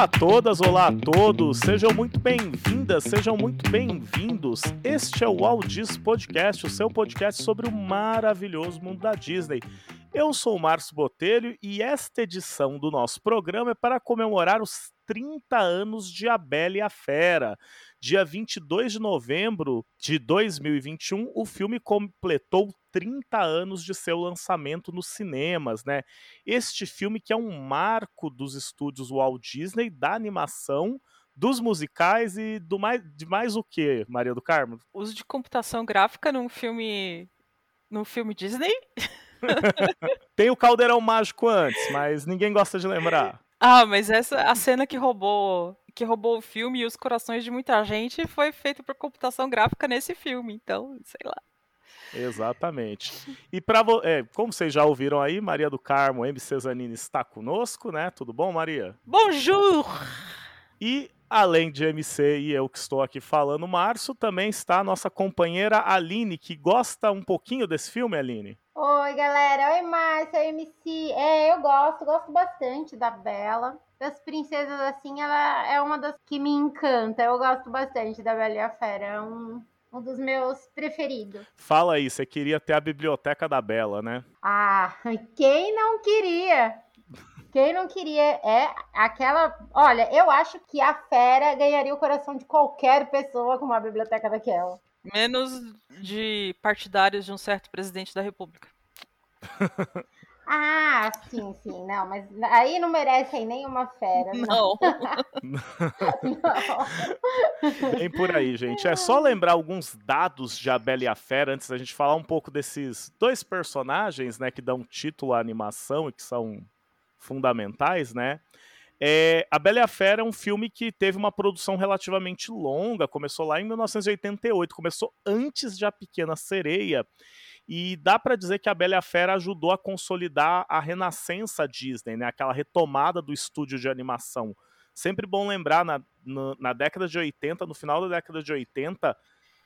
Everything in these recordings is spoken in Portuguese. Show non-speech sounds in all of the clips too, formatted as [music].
Olá a todas, olá a todos, sejam muito bem-vindas, sejam muito bem-vindos. Este é o Aldis Podcast, o seu podcast sobre o maravilhoso mundo da Disney. Eu sou o Márcio Botelho e esta edição do nosso programa é para comemorar os 30 anos de A Bela e a Fera. Dia 22 de novembro de 2021, o filme completou 30 anos de seu lançamento nos cinemas, né? Este filme que é um marco dos estúdios Walt Disney, da animação, dos musicais e do mais, de mais o que, Maria do Carmo? Uso de computação gráfica num filme num filme Disney? [laughs] Tem o Caldeirão Mágico antes, mas ninguém gosta de lembrar. Ah, mas essa a cena que roubou que roubou o filme e os corações de muita gente foi feita por computação gráfica nesse filme, então, sei lá. Exatamente. E para é, como vocês já ouviram aí, Maria do Carmo, MC Zanini está conosco, né? Tudo bom, Maria? Bonjour. E além de MC e eu que estou aqui falando, Márcio, também está a nossa companheira Aline, que gosta um pouquinho desse filme, Aline. Oi, galera. Oi, Márcia, MC. É, eu gosto, gosto bastante da Bela. Das princesas, assim, ela é uma das que me encanta. Eu gosto bastante da Bela e a Fera. É um, um dos meus preferidos. Fala aí, você queria ter a biblioteca da Bela, né? Ah, quem não queria? Quem não queria é aquela. Olha, eu acho que a fera ganharia o coração de qualquer pessoa com uma biblioteca daquela. Menos de partidários de um certo presidente da República. [laughs] Ah, sim, sim, não, mas aí não merecem nenhuma fera. Não. não. [laughs] Vem por aí, gente. É só lembrar alguns dados de A Bela e a Fera antes da gente falar um pouco desses dois personagens, né, que dão título à animação e que são fundamentais, né? É, a Bela e a Fera é um filme que teve uma produção relativamente longa, começou lá em 1988, começou antes de A Pequena Sereia, e dá para dizer que a Bela e a Fera ajudou a consolidar a renascença Disney, né? aquela retomada do estúdio de animação. Sempre bom lembrar, na, na, na década de 80, no final da década de 80,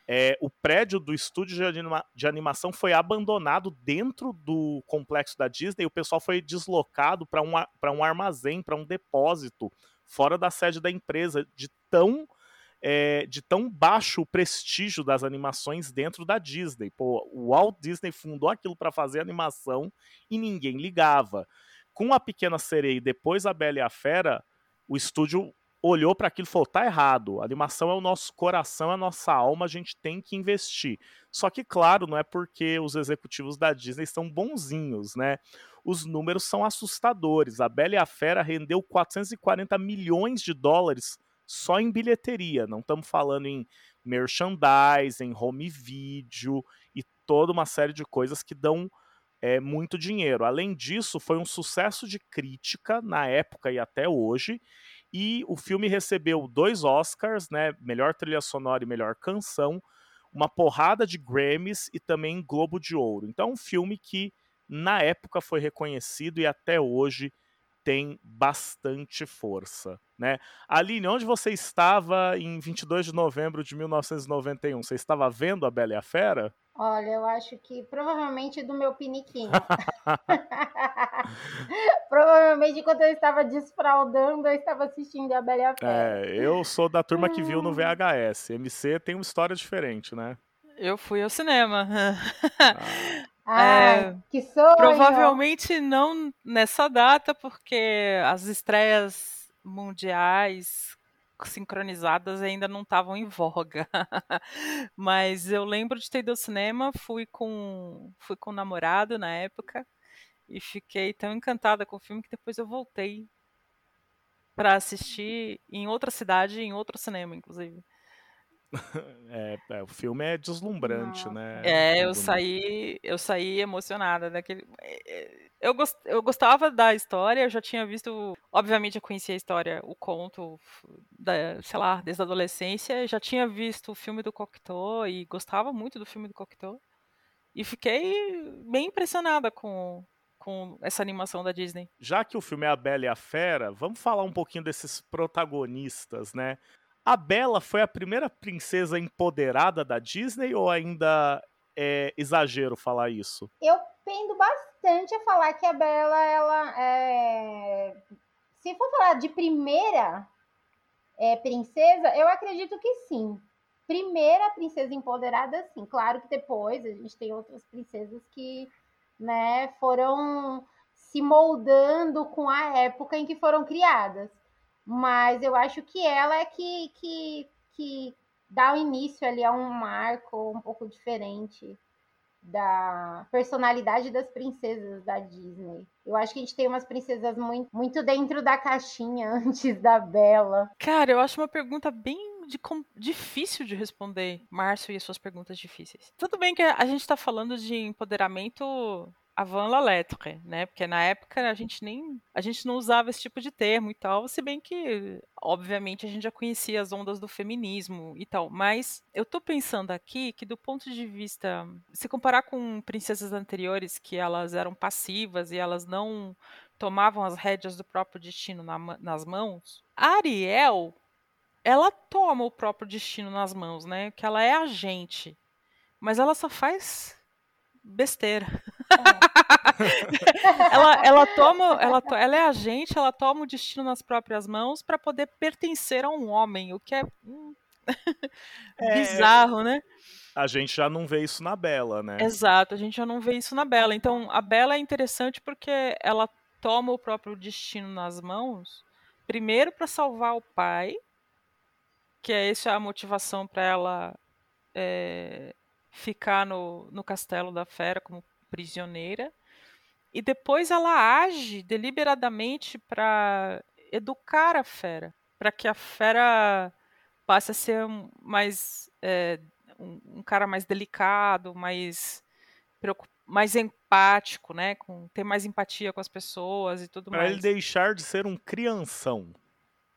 é, o prédio do estúdio de, anima de, animação foi abandonado dentro do complexo da Disney. O pessoal foi deslocado para um, um armazém, para um depósito, fora da sede da empresa, de tão, é, de tão baixo o prestígio das animações dentro da Disney. Pô, o Walt Disney fundou aquilo para fazer animação e ninguém ligava. Com a Pequena Sereia e depois a Bela e a Fera, o estúdio olhou para aquilo e falou: tá errado, a animação é o nosso coração, é a nossa alma, a gente tem que investir. Só que, claro, não é porque os executivos da Disney são bonzinhos, né? Os números são assustadores. A Bela e a Fera rendeu 440 milhões de dólares só em bilheteria. Não estamos falando em merchandising, home video e toda uma série de coisas que dão é, muito dinheiro. Além disso, foi um sucesso de crítica na época e até hoje. E o filme recebeu dois Oscars, né? Melhor trilha sonora e melhor canção, uma porrada de Grammys e também Globo de Ouro. Então, um filme que na época foi reconhecido e até hoje tem bastante força, né? Aline, onde você estava em 22 de novembro de 1991? Você estava vendo A Bela e a Fera? Olha, eu acho que provavelmente do meu piniquinho. [laughs] provavelmente quando eu estava desfraudando, eu estava assistindo a Bela e a Fera. É, eu sou da turma que viu no. VHS. MC tem uma história diferente, né? Eu fui ao cinema. Ah, [laughs] é, que sonho! Provavelmente não nessa data, porque as estreias mundiais sincronizadas ainda não estavam em voga. [laughs] Mas eu lembro de ter ido ao cinema, fui com fui com um namorado na época e fiquei tão encantada com o filme que depois eu voltei para assistir em outra cidade, em outro cinema, inclusive. [laughs] É, é, o filme é deslumbrante, né? É, eu saí, eu saí emocionada daquele. É, é, eu, gost, eu gostava da história, eu já tinha visto, obviamente eu conhecia a história, o conto, da, sei lá, desde a adolescência, já tinha visto o filme do Cocteau e gostava muito do filme do Cocteau. E fiquei bem impressionada com, com essa animação da Disney. Já que o filme é A Bela e a Fera, vamos falar um pouquinho desses protagonistas, né? A Bela foi a primeira princesa empoderada da Disney ou ainda é exagero falar isso? Eu pendo bastante a falar que a Bela ela é, se for falar de primeira é, princesa, eu acredito que sim. Primeira princesa empoderada, sim. Claro que depois a gente tem outras princesas que né, foram se moldando com a época em que foram criadas. Mas eu acho que ela é que, que, que dá o início ali a um marco um pouco diferente da personalidade das princesas da Disney. Eu acho que a gente tem umas princesas muito, muito dentro da caixinha [laughs] antes da Bela. Cara, eu acho uma pergunta bem de, difícil de responder, Márcio e as suas perguntas difíceis. Tudo bem que a gente está falando de empoderamento avant la lettre, né? Porque na época a gente nem a gente não usava esse tipo de termo e tal, se bem que obviamente a gente já conhecia as ondas do feminismo e tal, mas eu tô pensando aqui que do ponto de vista se comparar com princesas anteriores que elas eram passivas e elas não tomavam as rédeas do próprio destino na, nas mãos, Ariel ela toma o próprio destino nas mãos, né? Que ela é agente, mas ela só faz besteira. [laughs] Ela, ela toma, ela, ela é agente, ela toma o destino nas próprias mãos para poder pertencer a um homem, o que é, hum, [laughs] é, bizarro, né? A gente já não vê isso na Bela, né? Exato, a gente já não vê isso na Bela. Então, a Bela é interessante porque ela toma o próprio destino nas mãos, primeiro para salvar o pai, que é essa a motivação para ela é, ficar no, no castelo da fera como prisioneira. E depois ela age deliberadamente para educar a fera, para que a fera passe a ser mais é, um, cara mais delicado, mais mais empático, né, com ter mais empatia com as pessoas e tudo pra mais. Para ele deixar de ser um crianção.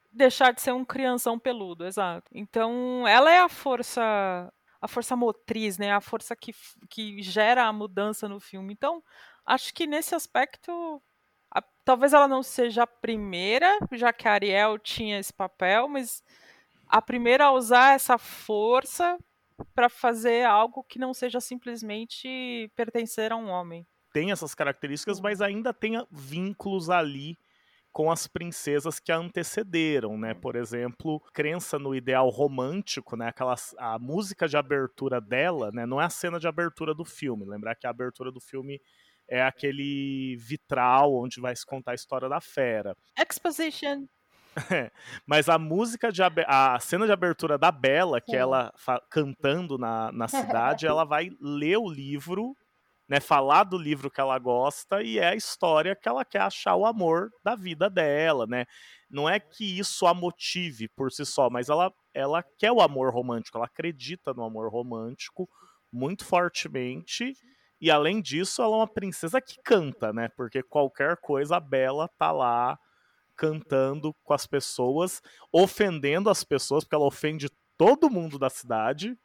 Deixar de ser um crianção peludo, exato. Então, ela é a força a força motriz, né? A força que, que gera a mudança no filme. Então, acho que nesse aspecto, a, talvez ela não seja a primeira, já que a Ariel tinha esse papel, mas a primeira a usar essa força para fazer algo que não seja simplesmente pertencer a um homem. Tem essas características, mas ainda tem vínculos ali com as princesas que a antecederam, né? Por exemplo, crença no ideal romântico, né? Aquela, a música de abertura dela, né? Não é a cena de abertura do filme. Lembrar que a abertura do filme é aquele vitral onde vai se contar a história da fera. Exposition. [laughs] Mas a música de a cena de abertura da Bela, que é ela cantando na, na [laughs] cidade, ela vai ler o livro né, falar do livro que ela gosta e é a história que ela quer achar o amor da vida dela, né? Não é que isso a motive por si só, mas ela, ela quer o amor romântico, ela acredita no amor romântico muito fortemente. E além disso, ela é uma princesa que canta, né? Porque qualquer coisa a Bela tá lá cantando com as pessoas, ofendendo as pessoas, porque ela ofende todo mundo da cidade,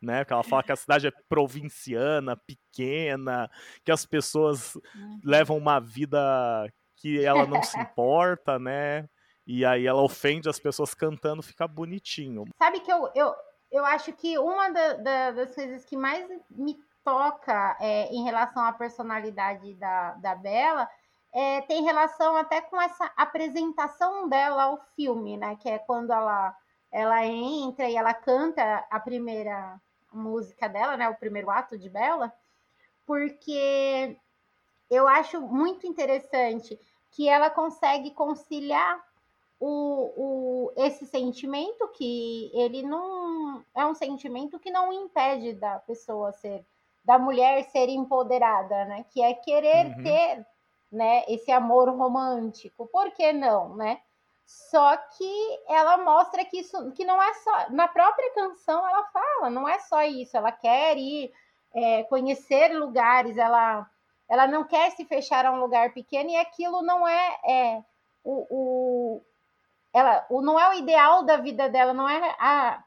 né? Que ela fala que a cidade é provinciana, pequena, que as pessoas uhum. levam uma vida que ela não se importa, né? E aí ela ofende as pessoas cantando, fica bonitinho. Sabe que eu, eu, eu acho que uma da, da, das coisas que mais me toca é, em relação à personalidade da, da Bela é, tem relação até com essa apresentação dela ao filme, né? Que é quando ela, ela entra e ela canta a primeira música dela, né, o primeiro ato de Bela, porque eu acho muito interessante que ela consegue conciliar o, o, esse sentimento que ele não é um sentimento que não impede da pessoa ser da mulher ser empoderada, né? Que é querer uhum. ter, né? Esse amor romântico. Por que não, né? Só que ela mostra que isso que não é só. Na própria canção ela fala, não é só isso, ela quer ir é, conhecer lugares, ela, ela não quer se fechar a um lugar pequeno, e aquilo não é, é o, o, ela, o, não é o ideal da vida dela, não é a.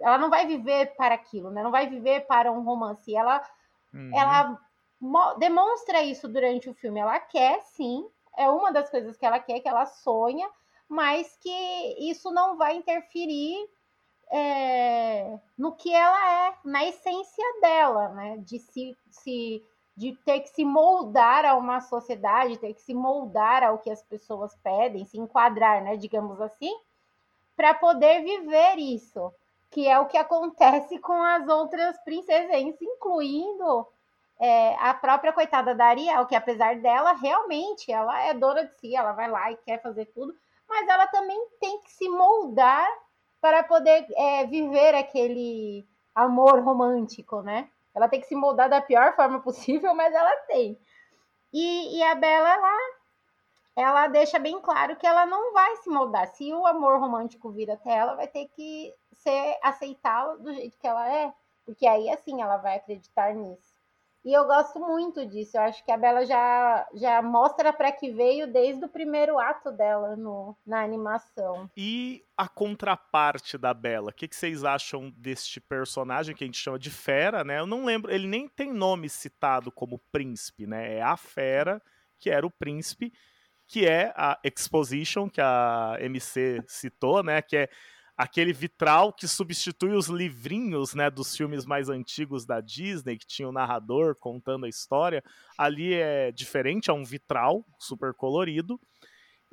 Ela não vai viver para aquilo, né? Não vai viver para um romance. Ela, uhum. ela demonstra isso durante o filme. Ela quer, sim, é uma das coisas que ela quer, que ela sonha, mas que isso não vai interferir é, no que ela é, na essência dela, né? De se, se de ter que se moldar a uma sociedade, ter que se moldar ao que as pessoas pedem, se enquadrar, né, digamos assim, para poder viver isso, que é o que acontece [laughs] com as outras princesas, incluindo é, a própria coitada da Ariel, que apesar dela, realmente, ela é dona de si, ela vai lá e quer fazer tudo, mas ela também tem que se moldar para poder é, viver aquele amor romântico, né? Ela tem que se moldar da pior forma [laughs] possível, mas ela tem. E, e a Bela, ela, ela deixa bem claro que ela não vai se moldar. Se o amor romântico vir até ela, vai ter que ser aceitá-la do jeito que ela é, porque aí assim ela vai acreditar nisso. E eu gosto muito disso. Eu acho que a Bela já, já mostra para que veio desde o primeiro ato dela no, na animação. E a contraparte da Bela? O que, que vocês acham deste personagem que a gente chama de Fera, né? Eu não lembro, ele nem tem nome citado como príncipe, né? É a Fera, que era o príncipe, que é a Exposition, que a MC citou, né? Que é aquele vitral que substitui os livrinhos, né, dos filmes mais antigos da Disney, que tinha o narrador contando a história. Ali é diferente, é um vitral super colorido.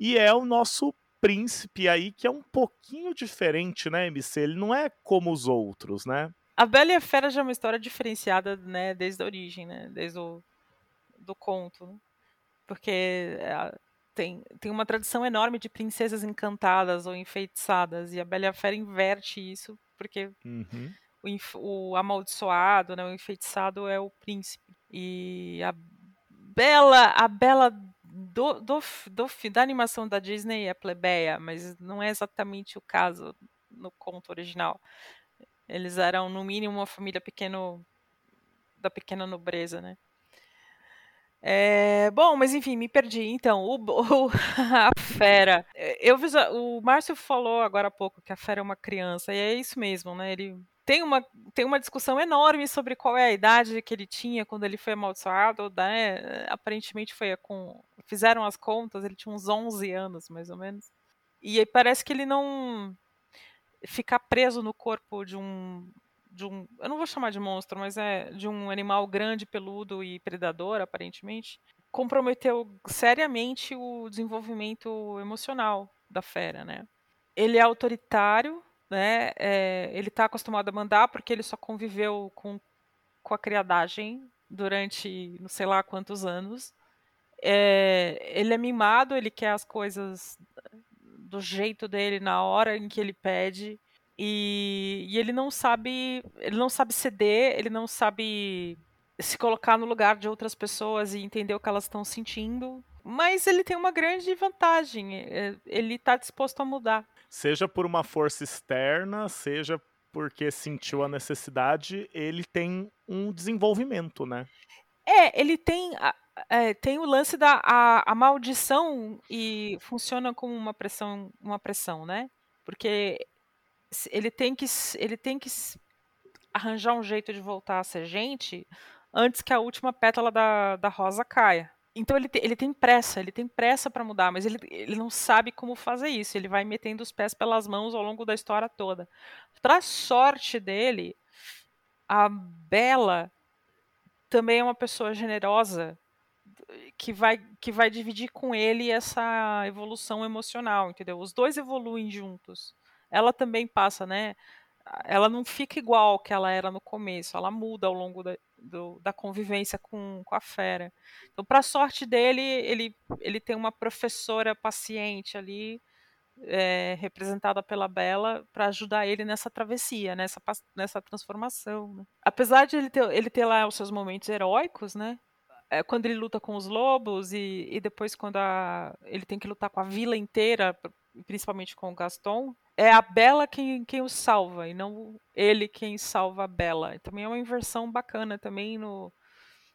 E é o nosso príncipe aí, que é um pouquinho diferente, né, MC? Ele não é como os outros, né? A Bela e a Fera já é uma história diferenciada, né, desde a origem, né, desde o do conto, né? porque é, tem, tem uma tradição enorme de princesas encantadas ou enfeitiçadas, e a Bela e a Fera inverte isso, porque uhum. o, o, amaldiçoado, né, o enfeitiçado é o príncipe. E a Bela, a Bela do, do, do, da animação da Disney é plebeia, mas não é exatamente o caso no conto original. Eles eram, no mínimo, uma família pequeno da pequena nobreza, né? É, bom, mas enfim, me perdi. Então, o, [laughs] o, a fera. Eu o Márcio falou agora há pouco que a fera é uma criança, e é isso mesmo, né? Ele tem uma, tem uma discussão enorme sobre qual é a idade que ele tinha quando ele foi amaldiçoado, né? Aparentemente foi com. Fizeram as contas, ele tinha uns 11 anos, mais ou menos. E aí parece que ele não. Ficar preso no corpo de um de um, eu não vou chamar de monstro, mas é de um animal grande, peludo e predador, aparentemente, comprometeu seriamente o desenvolvimento emocional da fera, né? Ele é autoritário, né? É, ele está acostumado a mandar porque ele só conviveu com, com a criadagem durante não sei lá quantos anos. É, ele é mimado, ele quer as coisas do jeito dele na hora em que ele pede. E, e, ele não sabe, ele não sabe ceder, ele não sabe se colocar no lugar de outras pessoas e entender o que elas estão sentindo. Mas ele tem uma grande vantagem, é, ele está disposto a mudar. Seja por uma força externa, seja porque sentiu a necessidade, ele tem um desenvolvimento, né? É, ele tem, é, tem o lance da a, a maldição e funciona como uma pressão, uma pressão, né? Porque ele tem que ele tem que arranjar um jeito de voltar a ser gente antes que a última pétala da, da rosa caia. Então ele, ele tem pressa, ele tem pressa para mudar, mas ele, ele não sabe como fazer isso. Ele vai metendo os pés pelas mãos ao longo da história toda. Para sorte dele, a Bela também é uma pessoa generosa que vai que vai dividir com ele essa evolução emocional, entendeu? Os dois evoluem juntos ela também passa, né? Ela não fica igual que ela era no começo, ela muda ao longo da, do, da convivência com, com a fera. Então, para sorte dele, ele, ele tem uma professora paciente ali, é, representada pela Bela, para ajudar ele nessa travessia, nessa, nessa transformação. Né? Apesar de ele ter, ele ter lá os seus momentos heróicos, né? É, quando ele luta com os lobos e, e depois quando a, ele tem que lutar com a vila inteira, principalmente com o Gaston, é a Bela quem, quem o salva e não ele quem salva a Bela. Também é uma inversão bacana também no,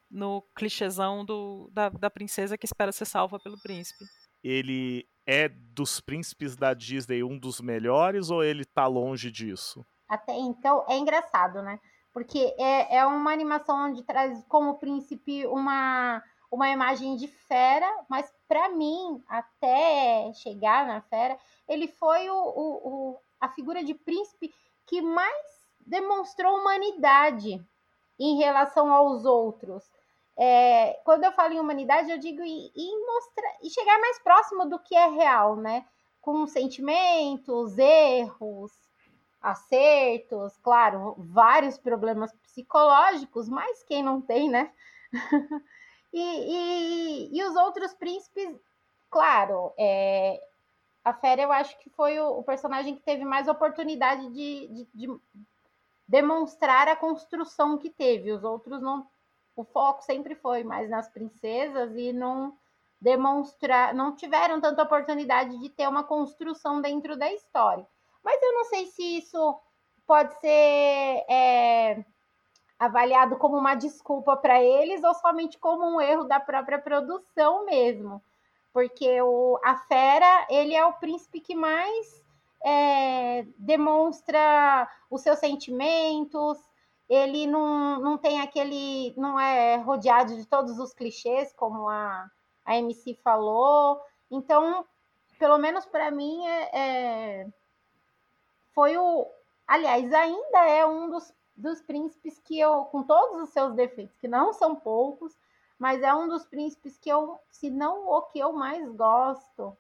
no clichêzão do, da, da princesa que espera ser salva pelo príncipe. Ele é dos príncipes da Disney um dos melhores ou ele tá longe disso? Até então é engraçado, né? Porque é, é uma animação onde traz como príncipe uma uma imagem de fera, mas para mim, até chegar na fera, ele foi o, o, o, a figura de príncipe que mais demonstrou humanidade em relação aos outros. é, quando eu falo em humanidade, eu digo em, mostrar e chegar mais próximo do que é real, né? Com sentimentos, erros, acertos, claro, vários problemas psicológicos, mas quem não tem, né? [laughs] e, e, e, os outros príncipes, claro, é, a Fera eu acho que foi o, o personagem que teve mais oportunidade de, de, de, demonstrar a construção que teve. Os outros não. O foco sempre foi mais nas princesas e não demonstrar, não tiveram tanta oportunidade de ter uma construção dentro da história. Mas eu não sei se isso pode ser é, avaliado como uma desculpa para eles ou somente como um erro da própria produção mesmo. Porque o, a fera, ele é o príncipe que mais é, demonstra os seus sentimentos, ele não, não tem aquele. não é rodeado de todos os clichês, como a, a MC falou. Então, pelo menos para mim, é, é, foi o. Aliás, ainda é um dos, dos príncipes que eu, com todos os seus defeitos, que não são poucos, mas é um dos príncipes que eu, se não o que eu mais gosto,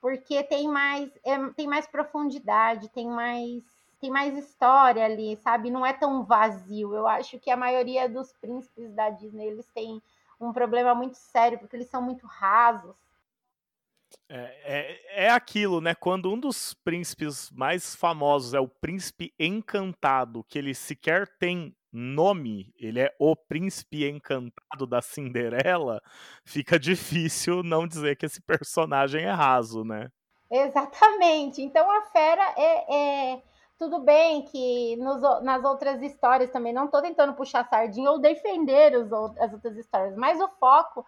porque tem mais, é, tem mais profundidade, tem mais, tem mais história ali, sabe? Não é tão vazio. Eu acho que a maioria dos príncipes da Disney eles têm um problema muito sério, porque eles são muito rasos. É, é, é, aquilo, né? Quando um dos príncipes mais famosos é o príncipe encantado, que ele sequer tem nome, ele é o príncipe encantado da Cinderela, fica difícil não dizer que esse personagem é raso, né? Exatamente. Então a fera é, é... tudo bem que nos, nas outras histórias também não estou tentando puxar sardinha ou defender os, as outras histórias, mas o foco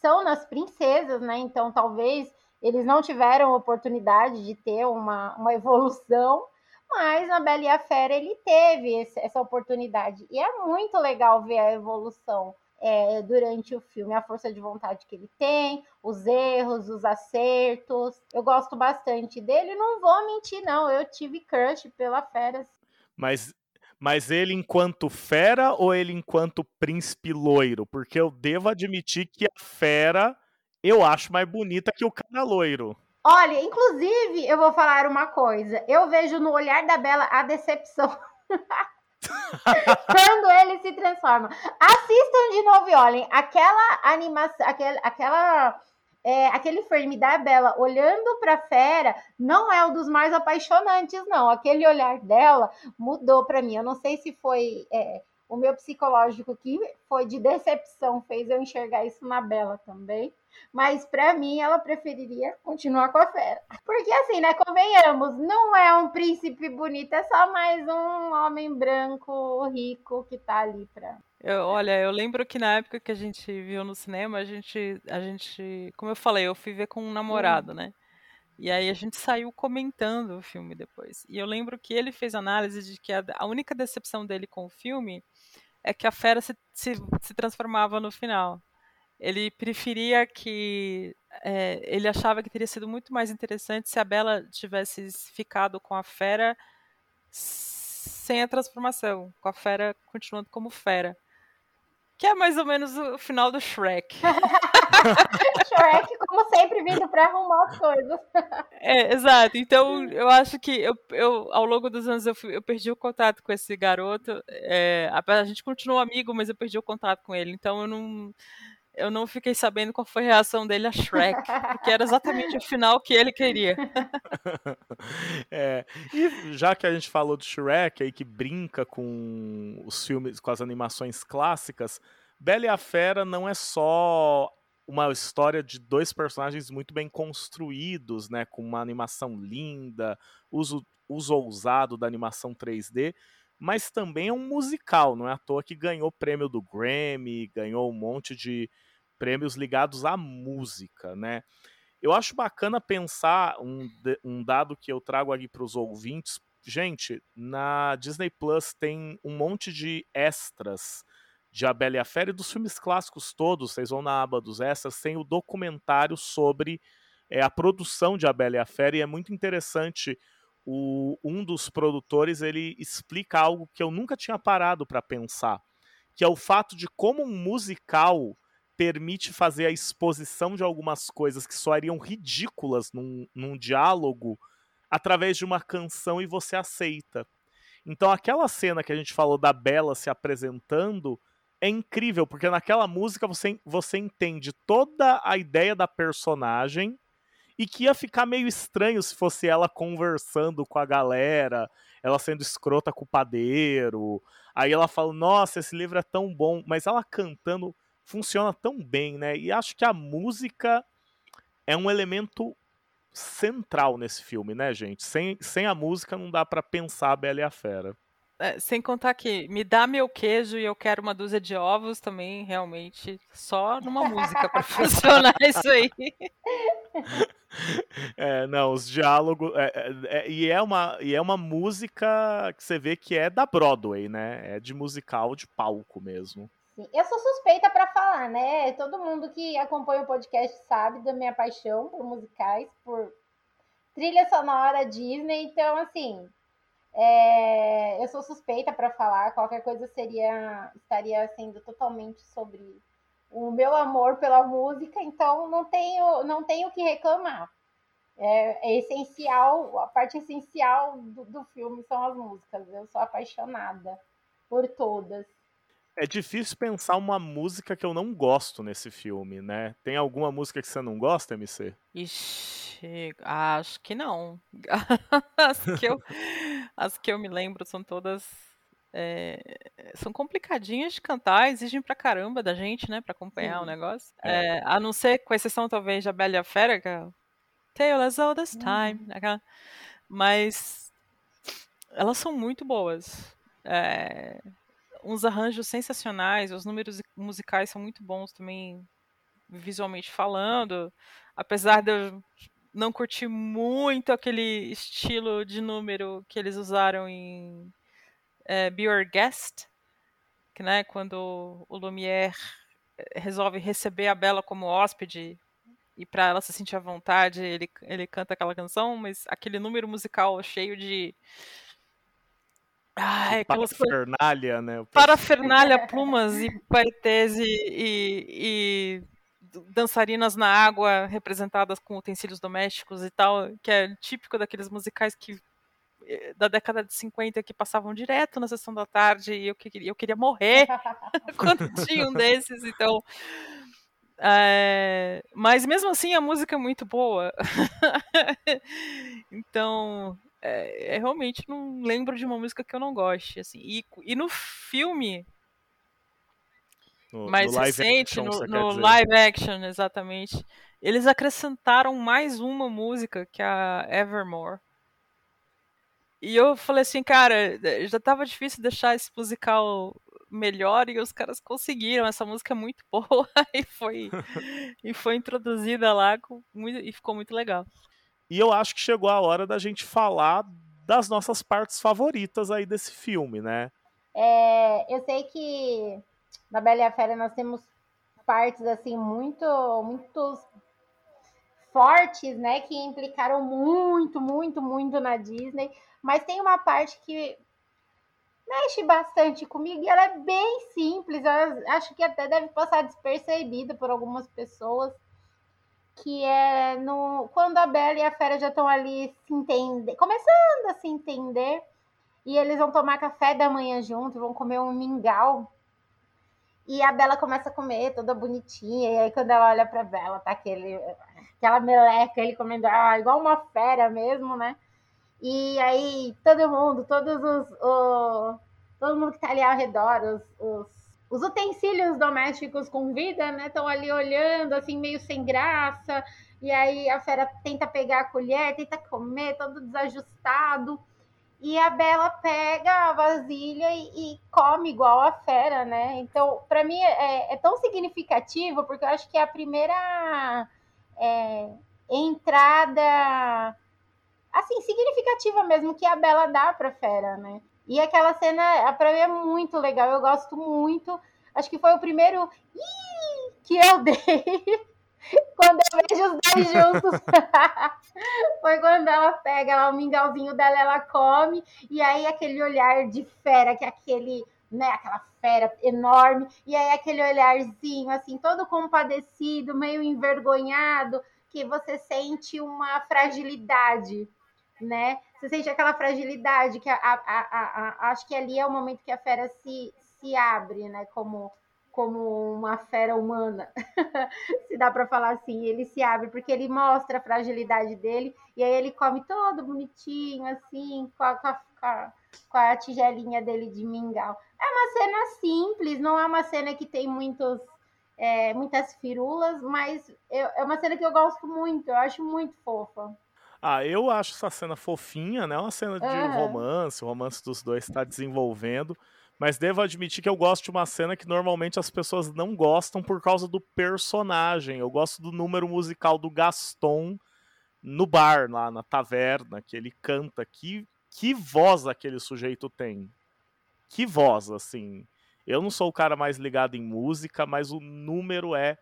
são nas princesas, né? Então talvez eles não tiveram oportunidade de ter uma, uma evolução, mas na Bela e a Fera ele teve esse, essa oportunidade. E é muito legal ver a evolução é, durante o filme, a força de vontade que ele tem, os erros, os acertos. Eu gosto bastante dele. Não vou mentir, não. Eu tive crush pela Fera. Mas mas ele enquanto fera ou ele enquanto príncipe loiro? Porque eu devo admitir que a fera eu acho mais bonita que o cara loiro. Olha, inclusive, eu vou falar uma coisa. Eu vejo no olhar da Bela a decepção. [laughs] Quando ele se transforma. Assistam de novo e olhem. Aquela animação, aquela, aquela é, aquele frame da Bela olhando para a fera não é um dos mais apaixonantes, não. Aquele olhar dela mudou para mim. Eu não sei se foi é, o meu psicológico que foi de decepção fez eu enxergar isso na Bela também. Mas para mim ela preferiria continuar com a fera. Porque assim, né, convenhamos, não é um príncipe bonito, é só mais um homem branco rico que tá ali para eu, olha, eu lembro que na época que a gente viu no cinema, a gente, a gente, como eu falei, eu fui ver com um namorado, hum. né? E aí a gente saiu comentando o filme depois. E eu lembro que ele fez análise de que a, a única decepção dele com o filme é que a fera se, se, se transformava no final. Ele preferia que. É, ele achava que teria sido muito mais interessante se a Bela tivesse ficado com a fera sem a transformação, com a fera continuando como fera. Que é mais ou menos o final do Shrek. [laughs] Shrek, como sempre, vindo para arrumar as coisas. É, exato. Então, eu acho que eu, eu ao longo dos anos eu, eu perdi o contato com esse garoto. É, a gente continuou amigo, mas eu perdi o contato com ele. Então, eu não eu não fiquei sabendo qual foi a reação dele a Shrek, porque era exatamente o final que ele queria. [laughs] é, e já que a gente falou do Shrek aí que brinca com os filmes, com as animações clássicas, Bela e a Fera não é só uma história de dois personagens muito bem construídos, né, com uma animação linda, uso, uso ousado da animação 3D, mas também é um musical, não é à toa que ganhou prêmio do Grammy, ganhou um monte de prêmios ligados à música, né? Eu acho bacana pensar um, um dado que eu trago aqui para os ouvintes. Gente, na Disney Plus tem um monte de extras de A Bela e a Fera e dos filmes clássicos todos. Vocês vão na aba dos extras, tem o documentário sobre é, a produção de A Bela e a Fera e é muito interessante o, um dos produtores ele explica algo que eu nunca tinha parado para pensar, que é o fato de como um musical permite fazer a exposição de algumas coisas que soariam ridículas num, num diálogo através de uma canção e você aceita. Então aquela cena que a gente falou da Bela se apresentando é incrível, porque naquela música você, você entende toda a ideia da personagem e que ia ficar meio estranho se fosse ela conversando com a galera, ela sendo escrota com o padeiro. Aí ela fala: Nossa, esse livro é tão bom, mas ela cantando funciona tão bem, né? E acho que a música é um elemento central nesse filme, né, gente? Sem, sem a música não dá para pensar a Bela e a Fera. É, sem contar que me dá meu queijo e eu quero uma dúzia de ovos também, realmente, só numa música para [laughs] funcionar isso aí. [laughs] É, não, os diálogos. É, é, é, e, é uma, e é uma música que você vê que é da Broadway, né? É de musical de palco mesmo. Sim. Eu sou suspeita para falar, né? Todo mundo que acompanha o podcast sabe da minha paixão por musicais, por trilha sonora Disney. Então, assim, é... eu sou suspeita para falar. Qualquer coisa seria estaria sendo totalmente sobre o meu amor pela música. Então, não tenho não tenho que reclamar. É, é essencial, a parte essencial do, do filme são as músicas. Eu sou apaixonada por todas. É difícil pensar uma música que eu não gosto nesse filme, né? Tem alguma música que você não gosta, MC? Ixi, acho que não. [laughs] as, que eu, as que eu me lembro são todas. É, são complicadinhas de cantar, exigem pra caramba da gente, né? Pra acompanhar o negócio. É. É, a não ser, com exceção talvez da Bela e a Fera, que é Tale as Old as Time. Uhum. Mas elas são muito boas. É, uns arranjos sensacionais, os números musicais são muito bons também, visualmente falando. Apesar de eu não curtir muito aquele estilo de número que eles usaram em é, Be Your Guest, que, né, quando o Lumière eh, resolve receber a Bela como hóspede e para ela se sentir à vontade, ele, ele canta aquela canção, mas aquele número musical cheio de Ai, aquelas parafernália, né? Parafernália, plumas e paetês e, e, e, dançarinas na água representadas com utensílios domésticos e tal, que é típico daqueles musicais que eh, da década de 50 que passavam direto na sessão da tarde e eu, eu queria morrer [laughs] quando tinha um desses, então é, mas mesmo assim a música é muito boa. [laughs] então é, é, realmente não lembro de uma música que eu não goste, assim. E, e no filme no, mais no recente, action, no, no live action, exatamente, eles acrescentaram mais uma música que é a Evermore. E eu falei assim, cara, já tava difícil deixar esse musical melhor e os caras conseguiram. Essa música é muito [laughs] boa e foi, e foi introduzida lá com, e ficou muito legal. E eu acho que chegou a hora da gente falar das nossas partes favoritas aí desse filme, né? É, eu sei que na Bela e a Fera nós temos partes assim muito, muito fortes, né, que implicaram muito, muito, muito na Disney, mas tem uma parte que mexe bastante comigo e ela é bem simples, eu acho que até deve passar despercebida por algumas pessoas, que é no quando a Bela e a Fera já estão ali se entender, começando a se entender, e eles vão tomar café da manhã juntos, vão comer um mingau. E a Bela começa a comer toda bonitinha, e aí quando ela olha para Bela, tá aquele aquela meleca, ele comendo ah, igual uma fera mesmo, né? E aí todo mundo, todos os, o, todo mundo que tá ali ao redor, os, os os utensílios domésticos com vida, né? Estão ali olhando, assim, meio sem graça. E aí a fera tenta pegar a colher, tenta comer, todo desajustado. E a Bela pega a vasilha e, e come igual a fera, né? Então, para mim é, é, tão significativo, porque eu acho que é a primeira é, entrada, assim, significativa mesmo, que a Bela dá pra fera, né? E aquela cena, pra mim, é muito legal. Eu gosto muito. Acho que foi o primeiro que eu [laughs] dei quando eu vejo os dois [laughs] juntos. [laughs] foi quando ela pega lá o mingauzinho dela, ela come. E aí aquele olhar de fera, que é aquele né? Aquela fera enorme, e aí aquele olharzinho, assim, todo compadecido, meio envergonhado, que você sente uma fragilidade, né? Você sente aquela fragilidade que a, a, a, acho que ali é o momento que a fera se, se abre, né? Como como uma fera humana, [laughs] se dá para falar assim, ele se abre porque ele mostra a fragilidade dele e aí ele come todo bonitinho assim, com a, com a, com a tigelinha dele de mingau. É uma cena simples, não é uma cena que tem muitos é, muitas firulas, mas eu, é uma cena que eu gosto muito, eu acho muito fofa. Ah, eu acho essa cena fofinha, né? Uma cena de uhum. romance, o romance dos dois está desenvolvendo. Mas devo admitir que eu gosto de uma cena que normalmente as pessoas não gostam por causa do personagem. Eu gosto do número musical do Gaston no bar, lá na taverna, que ele canta. Que, que voz aquele sujeito tem. Que voz, assim. Eu não sou o cara mais ligado em música, mas o número é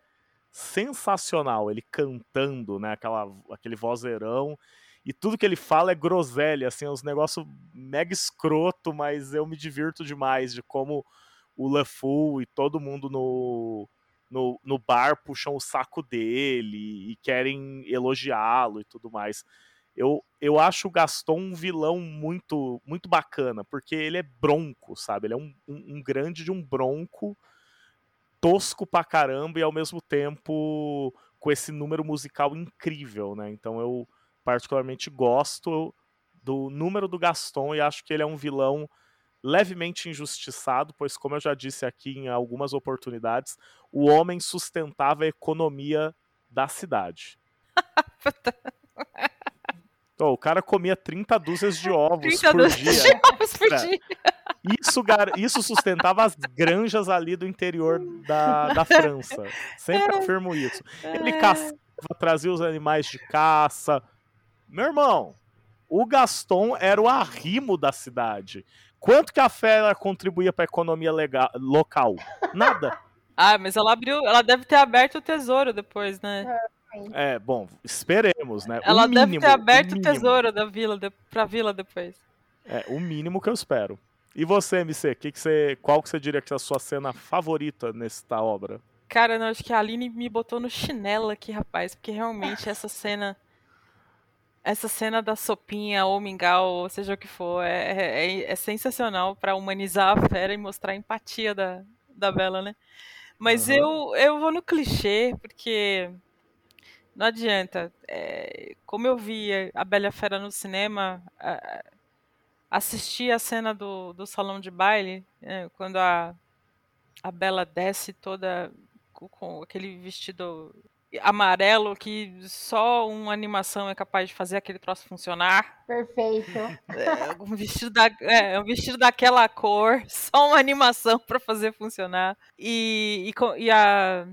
sensacional. Ele cantando, né? Aquela, aquele vozeirão e tudo que ele fala é groselha, assim, é uns negócios mega escroto, mas eu me divirto demais de como o LeFou e todo mundo no, no, no bar puxam o saco dele e querem elogiá-lo e tudo mais. Eu, eu acho o Gaston um vilão muito muito bacana, porque ele é bronco, sabe? Ele é um, um, um grande de um bronco, tosco pra caramba e ao mesmo tempo com esse número musical incrível, né? Então eu, particularmente gosto do número do Gaston e acho que ele é um vilão levemente injustiçado, pois, como eu já disse aqui em algumas oportunidades, o homem sustentava a economia da cidade. [laughs] então, o cara comia 30 dúzias de ovos por dia. De ovos por dia. Isso, isso sustentava as granjas ali do interior da, da França. Sempre afirmo isso. Ele é. caçava, trazia os animais de caça, meu irmão, o Gaston era o arrimo da cidade. Quanto que a fera contribuía para a economia legal, local? Nada. [laughs] ah, mas ela abriu, ela deve ter aberto o tesouro depois, né? É, bom, esperemos, né? Ela mínimo, deve ter aberto o, o tesouro da vila, de, pra vila depois. É, o mínimo que eu espero. E você, MC, que que você, qual que você diria que é a sua cena favorita nesta obra? Cara, não, acho que a Aline me botou no chinelo aqui, rapaz, porque realmente essa cena essa cena da sopinha ou mingau, ou seja o que for, é, é, é sensacional para humanizar a fera e mostrar a empatia da, da Bela, né? Mas uhum. eu, eu vou no clichê, porque não adianta. É, como eu vi a Bela Fera no cinema, assisti a cena do, do salão de baile, né, quando a, a Bela desce toda com, com aquele vestido amarelo que só uma animação é capaz de fazer aquele troço funcionar. Perfeito. É, um vestido, da, é, um vestido daquela cor, [laughs] só uma animação para fazer funcionar. E, e, e a,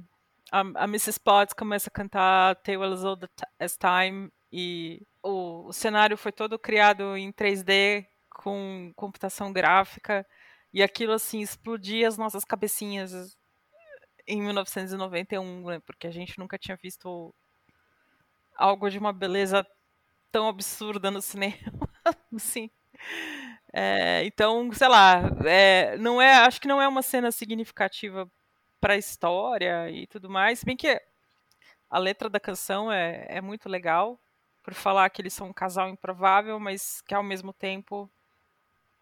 a, a, Mrs. Potts começa a cantar Tale as Old as Time e o, o cenário foi todo criado em 3D com computação gráfica e aquilo assim explodia as nossas cabecinhas em 1991, né? Porque a gente nunca tinha visto algo de uma beleza tão absurda no cinema, [laughs] assim. É, então, sei lá, é, não é, acho que não é uma cena significativa para a história e tudo mais, bem que a letra da canção é, é muito legal por falar que eles são um casal improvável, mas que ao mesmo tempo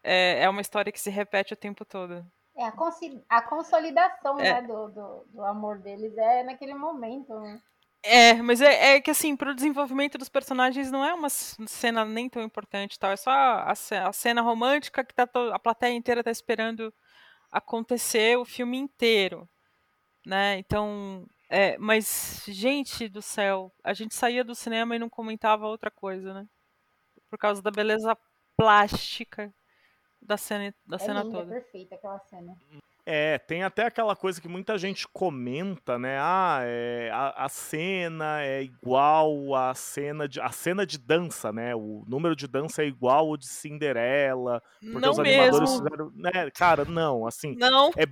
é, é uma história que se repete o tempo todo. É, a, a consolidação é. né, do, do, do, amor deles é naquele momento. Né? É, mas é, é que assim, para o desenvolvimento dos personagens não é uma cena nem tão importante, tal. É só a, a cena romântica que tá a plateia inteira está esperando acontecer o filme inteiro, né? Então, é, mas gente do céu, a gente saía do cinema e não comentava outra coisa, né? Por causa da beleza plástica da cena, da é cena linda, toda. É perfeita aquela cena. É, tem até aquela coisa que muita gente comenta, né? Ah, é, a, a, cena é igual à cena de a cena de dança, né? O número de dança é igual ao de Cinderela, porque não os animadores mesmo. fizeram, né? Cara, não, assim, não. É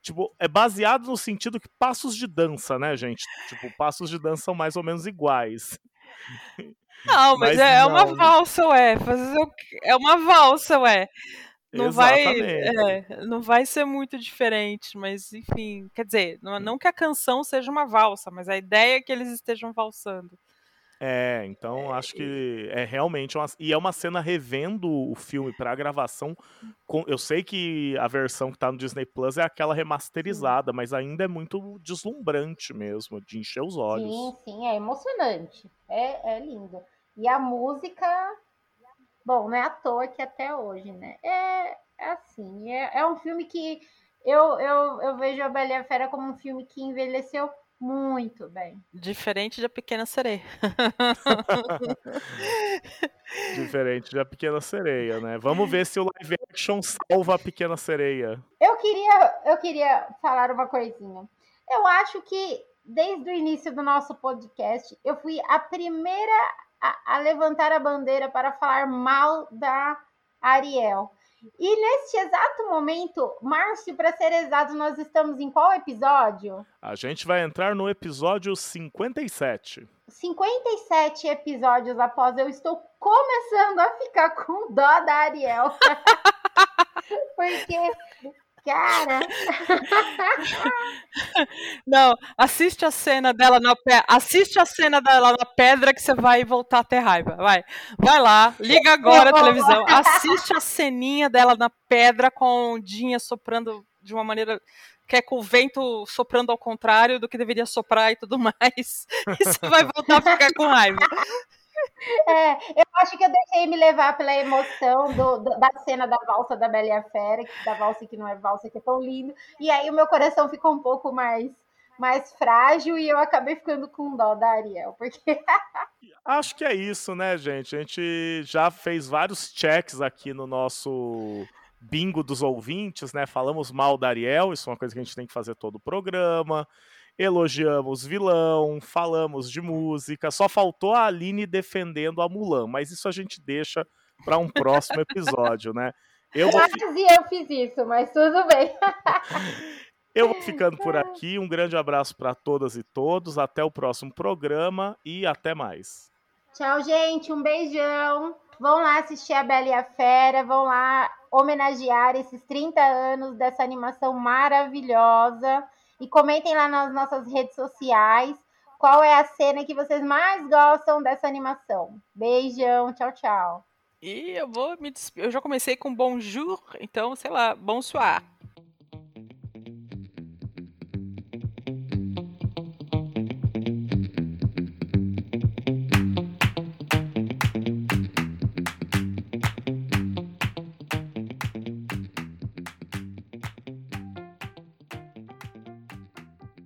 tipo, é baseado no sentido que passos de dança, né, gente? Tipo, passos de dança são mais ou menos iguais. Não, mas, mas é, não. uma valsa, ué. Fazer o... É uma valsa, ué. não vai, é, não vai ser muito diferente, mas enfim, quer dizer, não, não que a canção seja uma valsa, mas a ideia é que eles estejam valsando. É, então é, acho que é realmente uma. E é uma cena revendo o filme para a gravação. Com, eu sei que a versão que tá no Disney Plus é aquela remasterizada, mas ainda é muito deslumbrante mesmo, de encher os olhos. Sim, sim, é emocionante. É, é lindo. E a música. Bom, não é à toa que até hoje, né? É, é assim, é, é um filme que eu, eu, eu vejo a Bela e a Fera como um filme que envelheceu muito bem. Diferente da Pequena Sereia. [laughs] Diferente da Pequena Sereia, né? Vamos ver se o live action salva a Pequena Sereia. Eu queria, eu queria falar uma coisinha. Eu acho que desde o início do nosso podcast, eu fui a primeira a, a levantar a bandeira para falar mal da Ariel. E neste exato momento, Márcio, para ser exato, nós estamos em qual episódio? A gente vai entrar no episódio 57. 57 episódios após, eu estou começando a ficar com dó da Ariel. [laughs] Porque Cara! Não, assiste a cena dela na pedra. Assiste a cena dela na pedra que você vai voltar a ter raiva. Vai. Vai lá, liga agora a televisão. Assiste a ceninha dela na pedra com a ondinha soprando de uma maneira que é com o vento soprando ao contrário do que deveria soprar e tudo [laughs] mais. E você vai voltar a ficar com raiva. É, eu acho que eu deixei me levar pela emoção do, do, da cena da valsa da Bela e a Fera, da valsa que não é valsa, que é tão lindo. E aí o meu coração ficou um pouco mais, mais frágil e eu acabei ficando com dó da Ariel, porque. [laughs] acho que é isso, né, gente? A gente já fez vários checks aqui no nosso bingo dos ouvintes, né? Falamos mal da Ariel, isso é uma coisa que a gente tem que fazer todo o programa elogiamos vilão, falamos de música, só faltou a Aline defendendo a Mulan, mas isso a gente deixa para um próximo episódio, né? Eu vou... Quase eu fiz isso, mas tudo bem. [laughs] eu vou ficando por aqui. Um grande abraço para todas e todos. Até o próximo programa e até mais. Tchau, gente. Um beijão. Vão lá assistir a Bela e a Fera. Vão lá homenagear esses 30 anos dessa animação maravilhosa. E comentem lá nas nossas redes sociais qual é a cena que vocês mais gostam dessa animação. Beijão, tchau, tchau. E eu vou me. Eu já comecei com bonjour, então, sei lá, bonsoir.